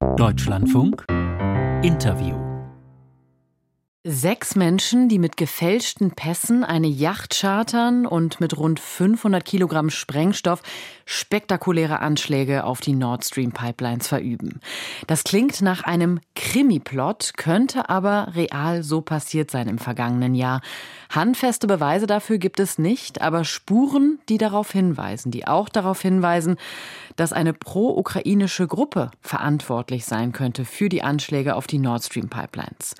Deutschlandfunk Interview Sechs Menschen, die mit gefälschten Pässen eine Yacht chartern und mit rund 500 Kilogramm Sprengstoff spektakuläre Anschläge auf die Nord Stream Pipelines verüben. Das klingt nach einem Krimi-Plot, könnte aber real so passiert sein im vergangenen Jahr. Handfeste Beweise dafür gibt es nicht, aber Spuren, die darauf hinweisen, die auch darauf hinweisen, dass eine pro-ukrainische Gruppe verantwortlich sein könnte für die Anschläge auf die Nord Stream Pipelines.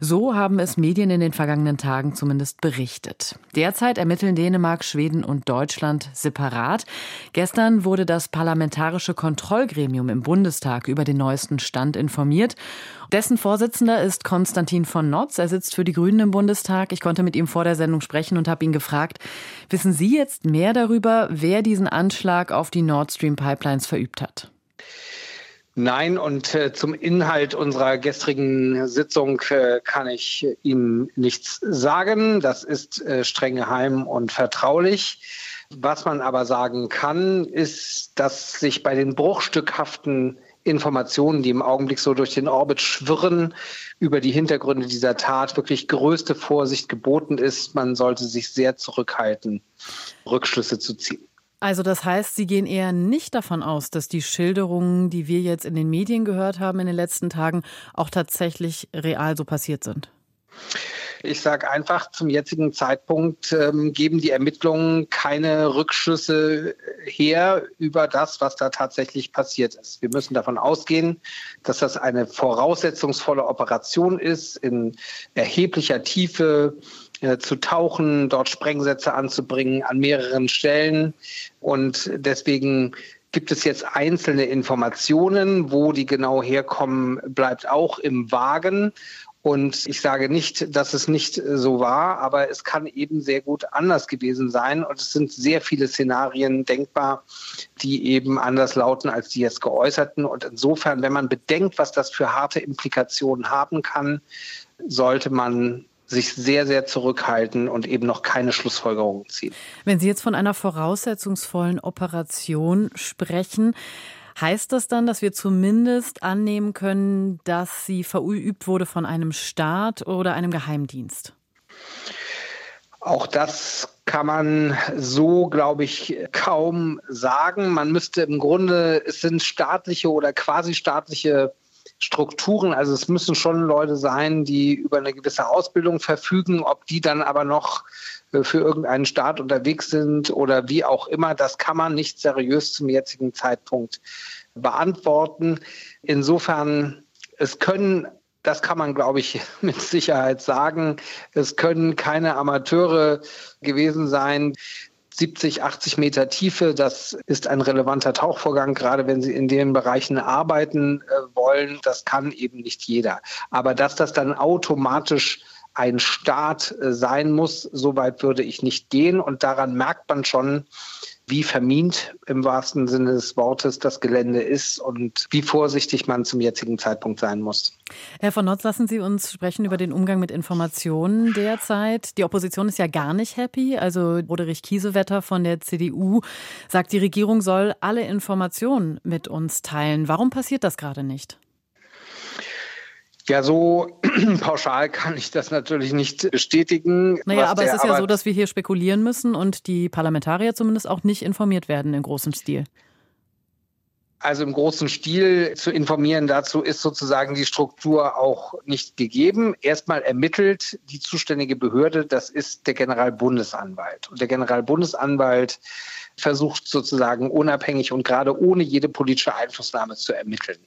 So haben es Medien in den vergangenen Tagen zumindest berichtet. Derzeit ermitteln Dänemark, Schweden und Deutschland separat. Gestern wurde das Parlamentarische Kontrollgremium im Bundestag über den neuesten Stand informiert. Dessen Vorsitzender ist Konstantin von Notz. Er sitzt für die Grünen im Bundestag. Ich konnte mit ihm vor der Sendung sprechen und habe ihn gefragt, wissen Sie jetzt mehr darüber, wer diesen Anschlag auf die Nord Stream Pipelines verübt hat? Nein, und äh, zum Inhalt unserer gestrigen Sitzung äh, kann ich Ihnen nichts sagen. Das ist äh, streng geheim und vertraulich. Was man aber sagen kann, ist, dass sich bei den bruchstückhaften Informationen, die im Augenblick so durch den Orbit schwirren, über die Hintergründe dieser Tat wirklich größte Vorsicht geboten ist. Man sollte sich sehr zurückhalten, Rückschlüsse zu ziehen. Also das heißt, Sie gehen eher nicht davon aus, dass die Schilderungen, die wir jetzt in den Medien gehört haben in den letzten Tagen, auch tatsächlich real so passiert sind. Ich sage einfach, zum jetzigen Zeitpunkt ähm, geben die Ermittlungen keine Rückschlüsse her über das, was da tatsächlich passiert ist. Wir müssen davon ausgehen, dass das eine voraussetzungsvolle Operation ist, in erheblicher Tiefe äh, zu tauchen, dort Sprengsätze anzubringen an mehreren Stellen. Und deswegen gibt es jetzt einzelne Informationen. Wo die genau herkommen, bleibt auch im Wagen. Und ich sage nicht, dass es nicht so war, aber es kann eben sehr gut anders gewesen sein. Und es sind sehr viele Szenarien denkbar, die eben anders lauten als die jetzt geäußerten. Und insofern, wenn man bedenkt, was das für harte Implikationen haben kann, sollte man sich sehr, sehr zurückhalten und eben noch keine Schlussfolgerungen ziehen. Wenn Sie jetzt von einer voraussetzungsvollen Operation sprechen, heißt das dann, dass wir zumindest annehmen können, dass sie verübt wurde von einem Staat oder einem Geheimdienst? Auch das kann man so, glaube ich, kaum sagen. Man müsste im Grunde, es sind staatliche oder quasi staatliche Strukturen. Also es müssen schon Leute sein, die über eine gewisse Ausbildung verfügen. Ob die dann aber noch für irgendeinen Staat unterwegs sind oder wie auch immer, das kann man nicht seriös zum jetzigen Zeitpunkt beantworten. Insofern, es können das kann man, glaube ich, mit Sicherheit sagen. Es können keine Amateure gewesen sein. 70, 80 Meter Tiefe. Das ist ein relevanter Tauchvorgang, gerade wenn Sie in den Bereichen arbeiten äh, wollen. Das kann eben nicht jeder. Aber dass das dann automatisch ein Staat äh, sein muss, so weit würde ich nicht gehen. Und daran merkt man schon, wie vermint im wahrsten Sinne des Wortes das Gelände ist und wie vorsichtig man zum jetzigen Zeitpunkt sein muss. Herr von Notz, lassen Sie uns sprechen über den Umgang mit Informationen derzeit. Die Opposition ist ja gar nicht happy. Also Roderich Kiesewetter von der CDU sagt, die Regierung soll alle Informationen mit uns teilen. Warum passiert das gerade nicht? Ja, so pauschal kann ich das natürlich nicht bestätigen. Naja, aber es ist ja so, dass wir hier spekulieren müssen und die Parlamentarier zumindest auch nicht informiert werden in großem Stil. Also im großen Stil zu informieren dazu ist sozusagen die Struktur auch nicht gegeben. Erstmal ermittelt die zuständige Behörde, das ist der Generalbundesanwalt. Und der Generalbundesanwalt versucht sozusagen unabhängig und gerade ohne jede politische Einflussnahme zu ermitteln.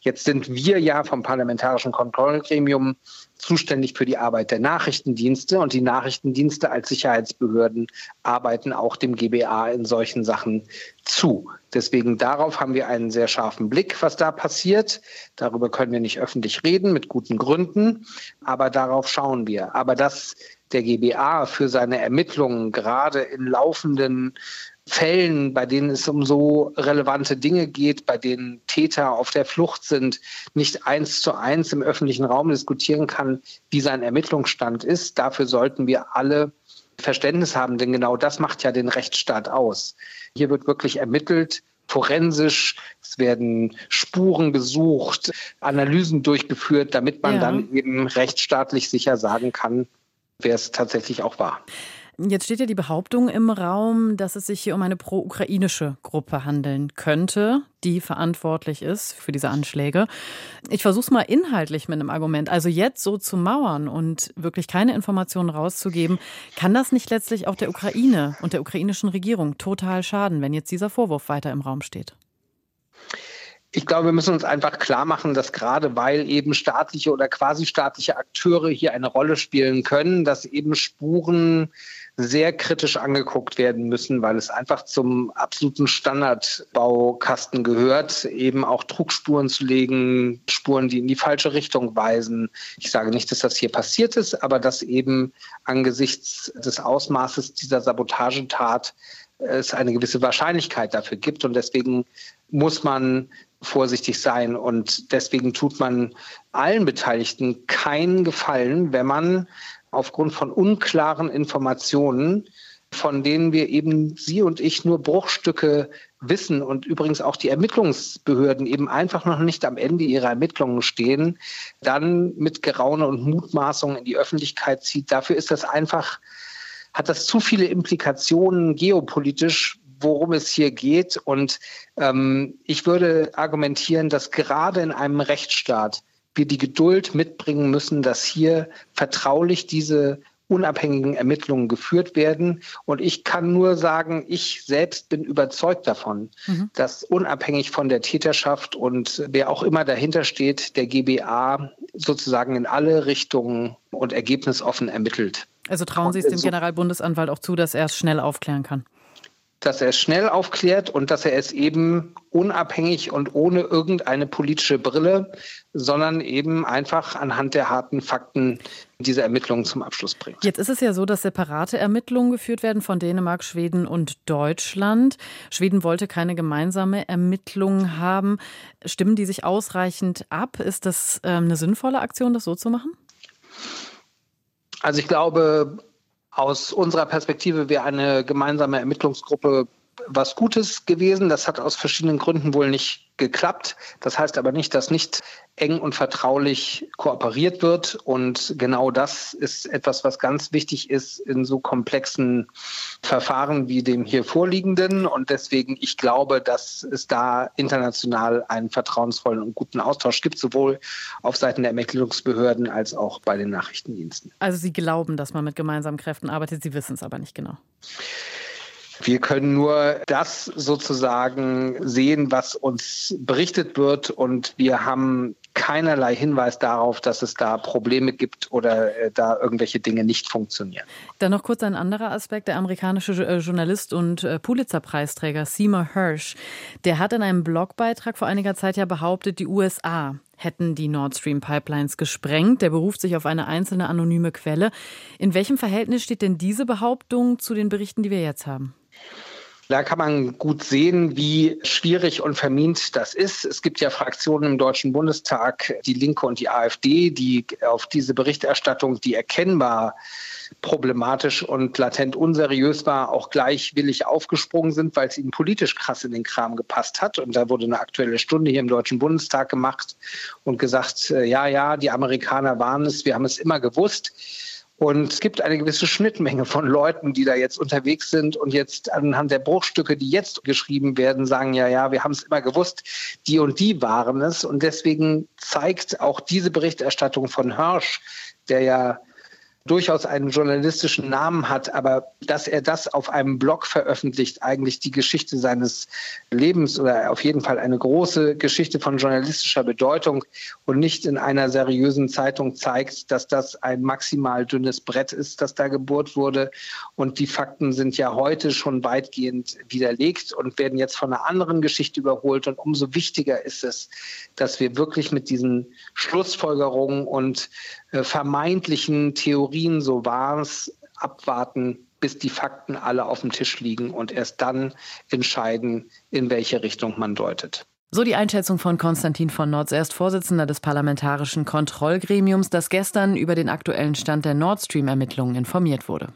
Jetzt sind wir ja vom Parlamentarischen Kontrollgremium zuständig für die Arbeit der Nachrichtendienste und die Nachrichtendienste als Sicherheitsbehörden arbeiten auch dem GBA in solchen Sachen zu. Deswegen darauf haben wir einen sehr scharfen Blick, was da passiert. Darüber können wir nicht öffentlich reden, mit guten Gründen, aber darauf schauen wir. Aber dass der GBA für seine Ermittlungen gerade in laufenden Fällen, bei denen es um so relevante Dinge geht, bei denen Täter auf der Flucht sind, nicht eins zu eins im öffentlichen Raum diskutieren kann, wie sein Ermittlungsstand ist. Dafür sollten wir alle Verständnis haben, denn genau das macht ja den Rechtsstaat aus. Hier wird wirklich ermittelt, forensisch, es werden Spuren gesucht, Analysen durchgeführt, damit man ja. dann eben rechtsstaatlich sicher sagen kann, wer es tatsächlich auch war. Jetzt steht ja die Behauptung im Raum, dass es sich hier um eine pro-ukrainische Gruppe handeln könnte, die verantwortlich ist für diese Anschläge. Ich versuche es mal inhaltlich mit einem Argument. Also jetzt so zu mauern und wirklich keine Informationen rauszugeben, kann das nicht letztlich auch der Ukraine und der ukrainischen Regierung total schaden, wenn jetzt dieser Vorwurf weiter im Raum steht? Ich glaube, wir müssen uns einfach klar machen, dass gerade weil eben staatliche oder quasi staatliche Akteure hier eine Rolle spielen können, dass eben Spuren sehr kritisch angeguckt werden müssen, weil es einfach zum absoluten Standardbaukasten gehört, eben auch Druckspuren zu legen, Spuren, die in die falsche Richtung weisen. Ich sage nicht, dass das hier passiert ist, aber dass eben angesichts des Ausmaßes dieser Sabotagetat es eine gewisse Wahrscheinlichkeit dafür gibt. Und deswegen muss man vorsichtig sein. Und deswegen tut man allen Beteiligten keinen Gefallen, wenn man aufgrund von unklaren Informationen, von denen wir eben Sie und ich nur Bruchstücke wissen und übrigens auch die Ermittlungsbehörden eben einfach noch nicht am Ende ihrer Ermittlungen stehen, dann mit Geraune und Mutmaßungen in die Öffentlichkeit zieht. Dafür ist das einfach, hat das zu viele Implikationen geopolitisch, worum es hier geht. Und ähm, ich würde argumentieren, dass gerade in einem Rechtsstaat wir die Geduld mitbringen müssen, dass hier vertraulich diese unabhängigen Ermittlungen geführt werden. Und ich kann nur sagen, ich selbst bin überzeugt davon, mhm. dass unabhängig von der Täterschaft und wer auch immer dahinter steht, der GBA sozusagen in alle Richtungen und ergebnisoffen ermittelt. Also trauen Sie es dem Generalbundesanwalt auch zu, dass er es schnell aufklären kann? Dass er es schnell aufklärt und dass er es eben unabhängig und ohne irgendeine politische Brille, sondern eben einfach anhand der harten Fakten diese Ermittlungen zum Abschluss bringt. Jetzt ist es ja so, dass separate Ermittlungen geführt werden von Dänemark, Schweden und Deutschland. Schweden wollte keine gemeinsame Ermittlung haben. Stimmen die sich ausreichend ab? Ist das ähm, eine sinnvolle Aktion, das so zu machen? Also ich glaube, aus unserer Perspektive wäre eine gemeinsame Ermittlungsgruppe was Gutes gewesen. Das hat aus verschiedenen Gründen wohl nicht geklappt. Das heißt aber nicht, dass nicht eng und vertraulich kooperiert wird. Und genau das ist etwas, was ganz wichtig ist in so komplexen Verfahren wie dem hier vorliegenden. Und deswegen, ich glaube, dass es da international einen vertrauensvollen und guten Austausch gibt, sowohl auf Seiten der Ermittlungsbehörden als auch bei den Nachrichtendiensten. Also Sie glauben, dass man mit gemeinsamen Kräften arbeitet, Sie wissen es aber nicht genau. Wir können nur das sozusagen sehen, was uns berichtet wird. Und wir haben keinerlei Hinweis darauf, dass es da Probleme gibt oder äh, da irgendwelche Dinge nicht funktionieren. Dann noch kurz ein anderer Aspekt. Der amerikanische äh, Journalist und äh, Pulitzer-Preisträger Seymour Hirsch, der hat in einem Blogbeitrag vor einiger Zeit ja behauptet, die USA hätten die Nord Stream Pipelines gesprengt. Der beruft sich auf eine einzelne anonyme Quelle. In welchem Verhältnis steht denn diese Behauptung zu den Berichten, die wir jetzt haben? Da kann man gut sehen, wie schwierig und vermint das ist. Es gibt ja Fraktionen im Deutschen Bundestag, die Linke und die AfD, die auf diese Berichterstattung, die erkennbar problematisch und latent unseriös war, auch gleich willig aufgesprungen sind, weil es ihnen politisch krass in den Kram gepasst hat. Und da wurde eine aktuelle Stunde hier im Deutschen Bundestag gemacht und gesagt, äh, ja, ja, die Amerikaner waren es, wir haben es immer gewusst. Und es gibt eine gewisse Schnittmenge von Leuten, die da jetzt unterwegs sind und jetzt anhand der Bruchstücke, die jetzt geschrieben werden, sagen, ja, ja, wir haben es immer gewusst, die und die waren es. Und deswegen zeigt auch diese Berichterstattung von Hirsch, der ja durchaus einen journalistischen Namen hat, aber dass er das auf einem Blog veröffentlicht, eigentlich die Geschichte seines Lebens oder auf jeden Fall eine große Geschichte von journalistischer Bedeutung und nicht in einer seriösen Zeitung zeigt, dass das ein maximal dünnes Brett ist, das da gebohrt wurde. Und die Fakten sind ja heute schon weitgehend widerlegt und werden jetzt von einer anderen Geschichte überholt. Und umso wichtiger ist es, dass wir wirklich mit diesen Schlussfolgerungen und vermeintlichen Theorien, so war es, abwarten, bis die Fakten alle auf dem Tisch liegen und erst dann entscheiden, in welche Richtung man deutet. So die Einschätzung von Konstantin von Notz. Er ist Vorsitzender des Parlamentarischen Kontrollgremiums, das gestern über den aktuellen Stand der Nord Stream-Ermittlungen informiert wurde.